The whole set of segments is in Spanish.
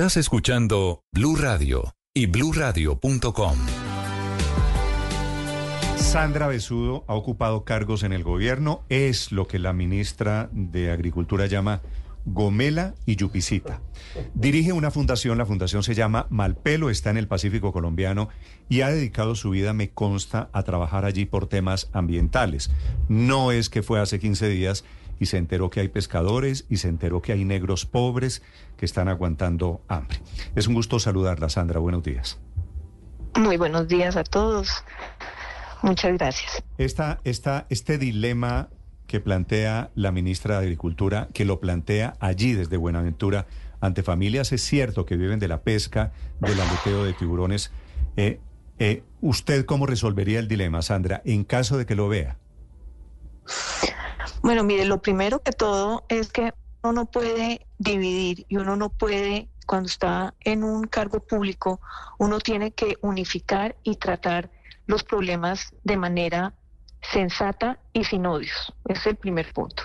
Estás escuchando Blue Radio y bluradio.com. Sandra Besudo ha ocupado cargos en el gobierno, es lo que la ministra de Agricultura llama Gomela y Yupicita. Dirige una fundación, la fundación se llama Malpelo, está en el Pacífico colombiano y ha dedicado su vida, me consta, a trabajar allí por temas ambientales. No es que fue hace 15 días y se enteró que hay pescadores y se enteró que hay negros pobres que están aguantando hambre. Es un gusto saludarla, Sandra. Buenos días. Muy buenos días a todos. Muchas gracias. Esta, esta, este dilema que plantea la ministra de Agricultura, que lo plantea allí desde Buenaventura ante familias, es cierto que viven de la pesca, del aleteo de tiburones. Eh, eh, ¿Usted cómo resolvería el dilema, Sandra, en caso de que lo vea? Bueno, mire, lo primero que todo es que uno no puede dividir y uno no puede, cuando está en un cargo público, uno tiene que unificar y tratar los problemas de manera sensata y sin odios. Es el primer punto.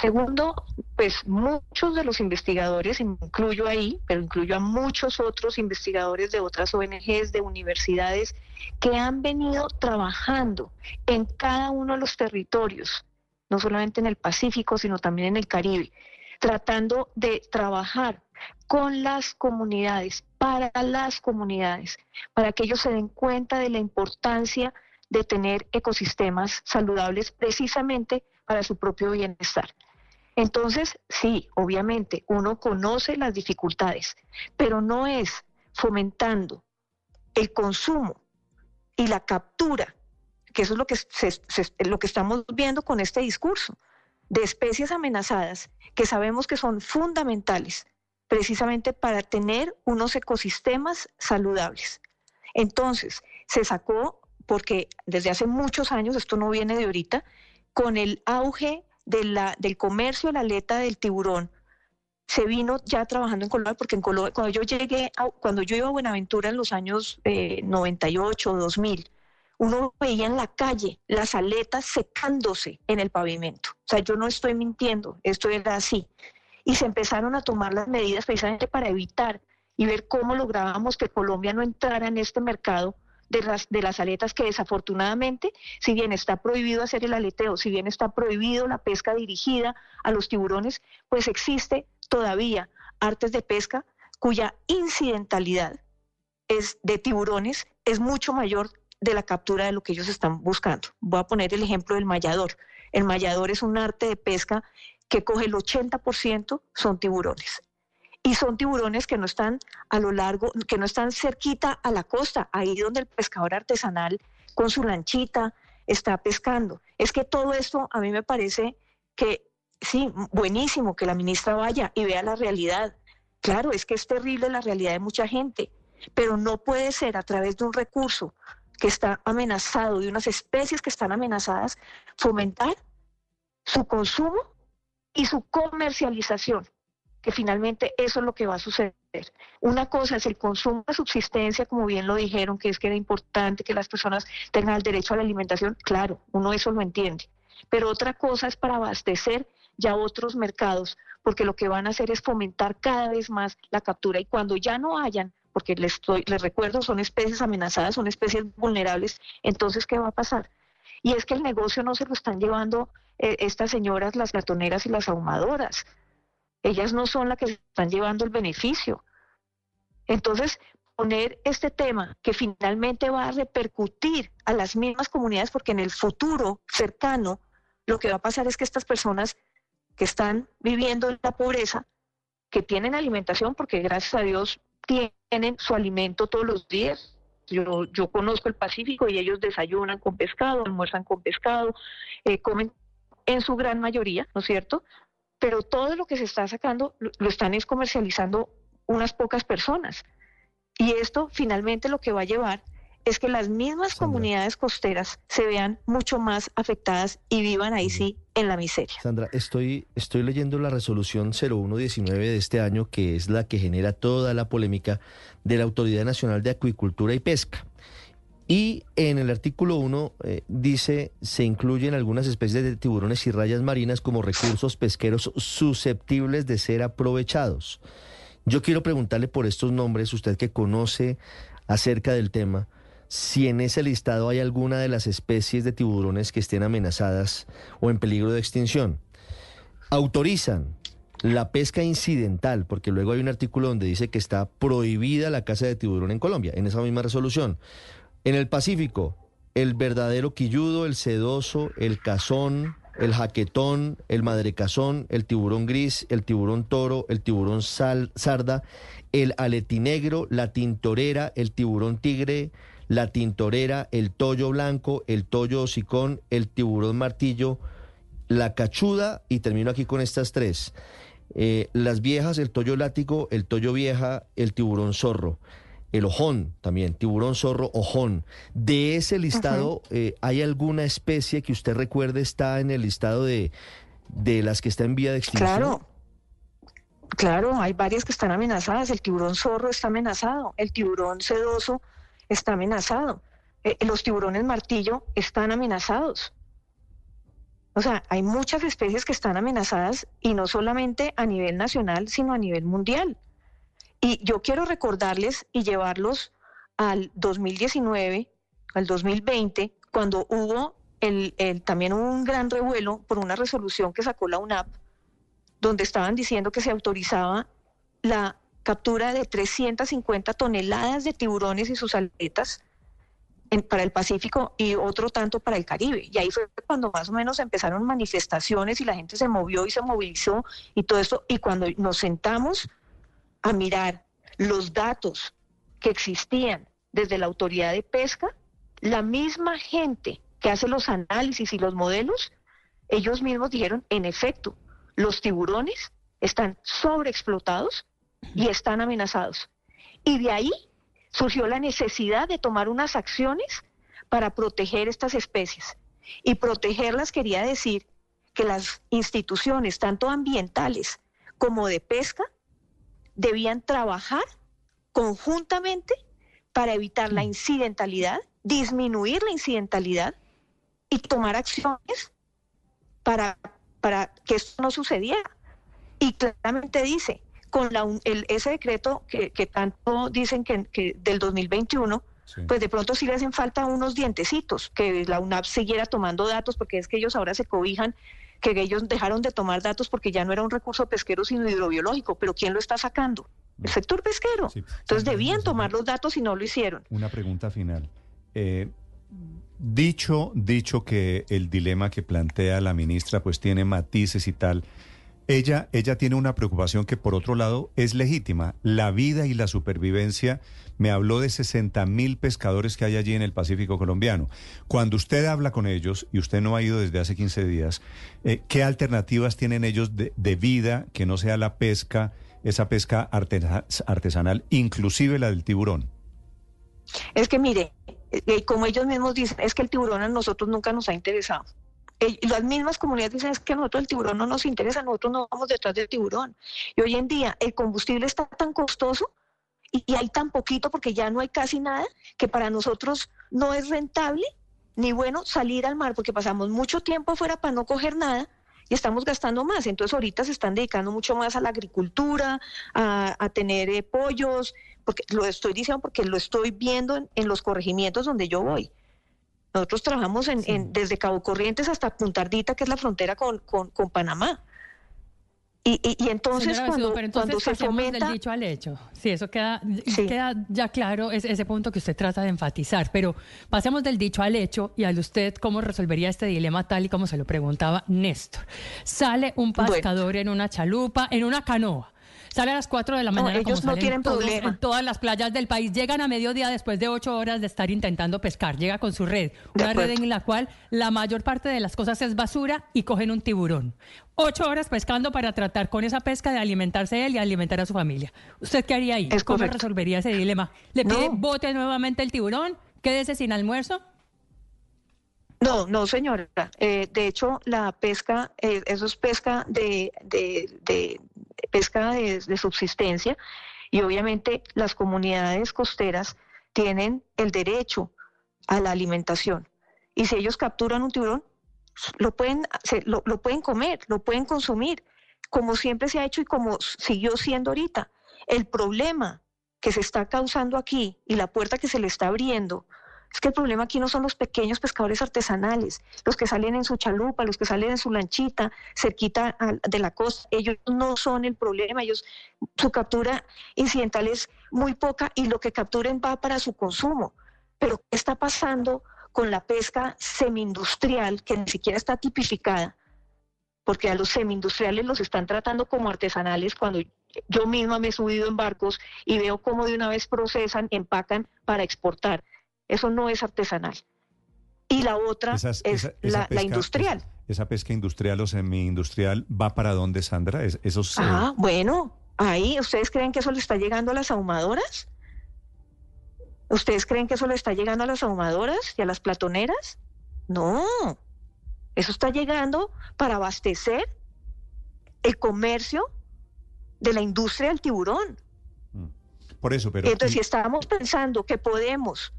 Segundo, pues muchos de los investigadores, incluyo ahí, pero incluyo a muchos otros investigadores de otras ONGs, de universidades, que han venido trabajando en cada uno de los territorios, no solamente en el Pacífico, sino también en el Caribe, tratando de trabajar con las comunidades, para las comunidades, para que ellos se den cuenta de la importancia de tener ecosistemas saludables precisamente para su propio bienestar. Entonces, sí, obviamente, uno conoce las dificultades, pero no es fomentando el consumo y la captura, que eso es lo que, lo que estamos viendo con este discurso, de especies amenazadas que sabemos que son fundamentales precisamente para tener unos ecosistemas saludables. Entonces, se sacó porque desde hace muchos años, esto no viene de ahorita, con el auge de la, del comercio de la aleta del tiburón, se vino ya trabajando en Colombia, porque en Colombia, cuando yo llegué, cuando yo iba a Buenaventura en los años 98 o 2000, uno veía en la calle las aletas secándose en el pavimento. O sea, yo no estoy mintiendo, esto era así. Y se empezaron a tomar las medidas precisamente para evitar y ver cómo lográbamos que Colombia no entrara en este mercado de las, de las aletas que desafortunadamente, si bien está prohibido hacer el aleteo, si bien está prohibido la pesca dirigida a los tiburones, pues existe todavía artes de pesca cuya incidentalidad es de tiburones es mucho mayor de la captura de lo que ellos están buscando. Voy a poner el ejemplo del mallador. El mallador es un arte de pesca que coge el 80% son tiburones y son tiburones que no están a lo largo, que no están cerquita a la costa, ahí donde el pescador artesanal con su lanchita está pescando. Es que todo esto a mí me parece que sí, buenísimo que la ministra vaya y vea la realidad. Claro, es que es terrible la realidad de mucha gente, pero no puede ser a través de un recurso que está amenazado, de unas especies que están amenazadas, fomentar su consumo y su comercialización que finalmente eso es lo que va a suceder. Una cosa es el consumo de subsistencia, como bien lo dijeron, que es que era importante que las personas tengan el derecho a la alimentación, claro, uno eso lo entiende. Pero otra cosa es para abastecer ya otros mercados, porque lo que van a hacer es fomentar cada vez más la captura y cuando ya no hayan, porque les, estoy, les recuerdo, son especies amenazadas, son especies vulnerables, entonces, ¿qué va a pasar? Y es que el negocio no se lo están llevando eh, estas señoras, las gatoneras y las ahumadoras. Ellas no son las que están llevando el beneficio. Entonces, poner este tema que finalmente va a repercutir a las mismas comunidades, porque en el futuro cercano lo que va a pasar es que estas personas que están viviendo en la pobreza, que tienen alimentación, porque gracias a Dios tienen su alimento todos los días. Yo, yo conozco el Pacífico y ellos desayunan con pescado, almuerzan con pescado, eh, comen en su gran mayoría, ¿no es cierto? pero todo lo que se está sacando lo, están es comercializando unas pocas personas. Y esto finalmente lo que va a llevar es que las mismas comunidades costeras se vean mucho más afectadas y vivan ahí sí en la miseria. Sandra, estoy, estoy leyendo la resolución 0119 de este año, que es la que genera toda la polémica de la Autoridad Nacional de Acuicultura y Pesca. Y en el artículo 1 eh, dice, se incluyen algunas especies de tiburones y rayas marinas como recursos pesqueros susceptibles de ser aprovechados. Yo quiero preguntarle por estos nombres, usted que conoce acerca del tema, si en ese listado hay alguna de las especies de tiburones que estén amenazadas o en peligro de extinción. Autorizan la pesca incidental, porque luego hay un artículo donde dice que está prohibida la caza de tiburón en Colombia, en esa misma resolución. En el Pacífico, el verdadero quilludo, el sedoso, el cazón, el jaquetón, el madrecazón, el tiburón gris, el tiburón toro, el tiburón sarda, el aletinegro, la tintorera, el tiburón tigre, la tintorera, el tollo blanco, el tollo hocicón, el tiburón martillo, la cachuda, y termino aquí con estas tres. Eh, las viejas, el tollo látigo, el tollo vieja, el tiburón zorro el ojón también, tiburón, zorro, ojón. De ese listado, eh, ¿hay alguna especie que usted recuerde está en el listado de, de las que está en vía de extinción? Claro. Claro, hay varias que están amenazadas. El tiburón zorro está amenazado, el tiburón sedoso está amenazado, eh, los tiburones martillo están amenazados. O sea, hay muchas especies que están amenazadas y no solamente a nivel nacional, sino a nivel mundial. Y yo quiero recordarles y llevarlos al 2019, al 2020, cuando hubo el, también un gran revuelo por una resolución que sacó la UNAP, donde estaban diciendo que se autorizaba la captura de 350 toneladas de tiburones y sus aletas para el Pacífico y otro tanto para el Caribe. Y ahí fue cuando más o menos empezaron manifestaciones y la gente se movió y se movilizó y todo esto. Y cuando nos sentamos a mirar los datos que existían desde la autoridad de pesca, la misma gente que hace los análisis y los modelos, ellos mismos dijeron, en efecto, los tiburones están sobreexplotados y están amenazados. Y de ahí surgió la necesidad de tomar unas acciones para proteger estas especies. Y protegerlas quería decir que las instituciones, tanto ambientales como de pesca, debían trabajar conjuntamente para evitar la mm. incidentalidad, disminuir la incidentalidad y tomar acciones para, para que esto no sucediera. Y claramente dice, con la, el, ese decreto que, que tanto dicen que, que del 2021, pues de pronto sí le hacen falta unos dientecitos, que la UNAP siguiera tomando datos, porque es que ellos ahora se cobijan que ellos dejaron de tomar datos porque ya no era un recurso pesquero sino hidrobiológico, pero ¿quién lo está sacando? El sector pesquero. Entonces debían tomar los datos y no lo hicieron. Una pregunta final. Eh, dicho, dicho que el dilema que plantea la ministra pues tiene matices y tal, ella, ella tiene una preocupación que por otro lado es legítima. La vida y la supervivencia, me habló de 60 mil pescadores que hay allí en el Pacífico colombiano. Cuando usted habla con ellos, y usted no ha ido desde hace 15 días, eh, ¿qué alternativas tienen ellos de, vida que no sea la pesca, esa pesca artesanal, inclusive la del tiburón? Es que mire, eh, como ellos mismos dicen, es que el tiburón a nosotros nunca nos ha interesado las mismas comunidades dicen es que nosotros el tiburón no nos interesa, nosotros no vamos detrás del tiburón. Y hoy en día el combustible está tan costoso y, hay tan poquito porque ya no hay casi nada que para nosotros no es rentable ni bueno salir al mar porque pasamos mucho tiempo afuera para no coger nada y estamos gastando más. Entonces ahorita se están dedicando mucho más a la agricultura, a, tener eh, pollos, porque lo estoy diciendo porque lo estoy viendo en los corregimientos donde yo voy. Nosotros trabajamos en, desde Cabo Corrientes hasta Punta Ardita, que es la frontera con, con, Panamá. Y, y, entonces, cuando, cuando se fomenta... del dicho al hecho. Sí, eso queda, queda ya claro, es, ese punto que usted trata de enfatizar. Pero pasemos del dicho al hecho y al usted cómo resolvería este dilema tal y como se lo preguntaba Néstor. Sale un pescador en una chalupa, en una canoa Sale a las 4 de la mañana. ellos no tienen problema. En todas las playas del país. Llegan a mediodía después de 8 horas de estar intentando pescar. Llega con su red. Una red en la cual la mayor parte de las cosas es basura y cogen un tiburón. Ocho horas pescando para tratar con esa pesca de alimentarse él y alimentar a su familia. ¿Usted qué haría ahí? ¿Cómo resolvería ese dilema? ¿Le pide bote nuevamente el tiburón? ¿Quédese sin almuerzo? No, no, señora. Eh, de hecho, la pesca, eh, eso es pesca de, de, pesca de, subsistencia y obviamente las comunidades costeras tienen el derecho a la alimentación. Y si ellos capturan un tiburón, lo pueden, lo, pueden comer, lo pueden consumir, como siempre se ha hecho y como siguió siendo ahorita. El problema que se está causando aquí y la puerta que se le está abriendo es que el problema aquí no son los pequeños pescadores artesanales, los que salen en su chalupa, los que salen en su lanchita, cerquita de la costa. Ellos no son el problema, ellos, su captura incidental es muy poca y lo que capturen va para su consumo. Pero ¿qué está pasando con la pesca semi-industrial que ni siquiera está tipificada? Porque a los semi-industriales los están tratando como artesanales cuando yo misma me he subido en barcos y veo cómo de una vez procesan, empacan para exportar. Eso no es artesanal. Y la otra es la, industrial. Esa, pesca industrial o semi-industrial va para dónde, Sandra? esos, eh, ah, bueno, ahí, ¿ustedes creen que eso le está llegando a las ahumadoras? ¿Ustedes creen que eso le está llegando a las ahumadoras y a las platoneras? No, eso está llegando para abastecer el comercio de la industria del tiburón. Mm. Por eso, pero... Entonces, si estamos pensando que podemos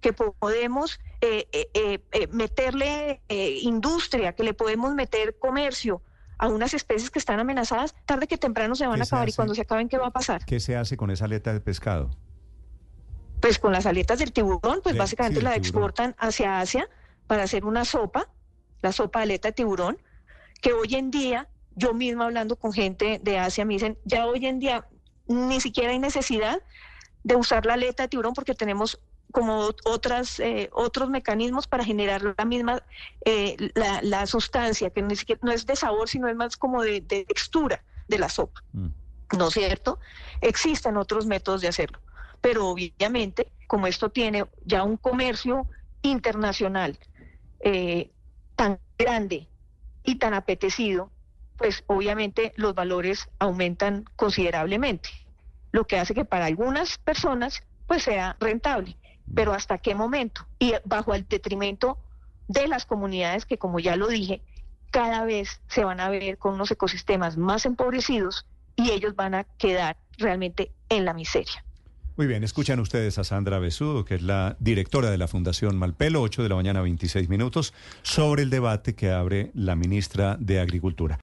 que podemos eh, eh, eh, meterle industria, que le podemos meter comercio a unas especies que están amenazadas, tarde que temprano se van a acabar y cuando se acaben, ¿qué va a pasar? ¿Qué se hace con esa aleta de pescado? Pues con las aletas del tiburón, pues básicamente la exportan hacia Asia para hacer una sopa, la sopa de aleta de tiburón, que hoy en día, yo misma hablando con gente de Asia, me dicen, ya hoy en día ni siquiera hay necesidad de usar la aleta de tiburón porque tenemos como otras, eh, otros mecanismos para generar la misma, eh, la, sustancia, que no es de sabor, sino es más como de, textura de la sopa. Mm. ¿No es cierto? Existen otros métodos de hacerlo, pero obviamente, como esto tiene ya un comercio internacional eh, tan grande y tan apetecido, pues obviamente los valores aumentan considerablemente, lo que hace que para algunas personas pues sea rentable pero ¿hasta qué momento? Y bajo el detrimento de las comunidades que, como ya lo dije, cada vez se van a ver con unos ecosistemas más empobrecidos y ellos van a quedar realmente en la miseria. Muy bien, escuchan ustedes a Sandra Besudo, que es la directora de la Fundación Malpelo, 8 de la mañana, 26 minutos, sobre el debate que abre la ministra de Agricultura.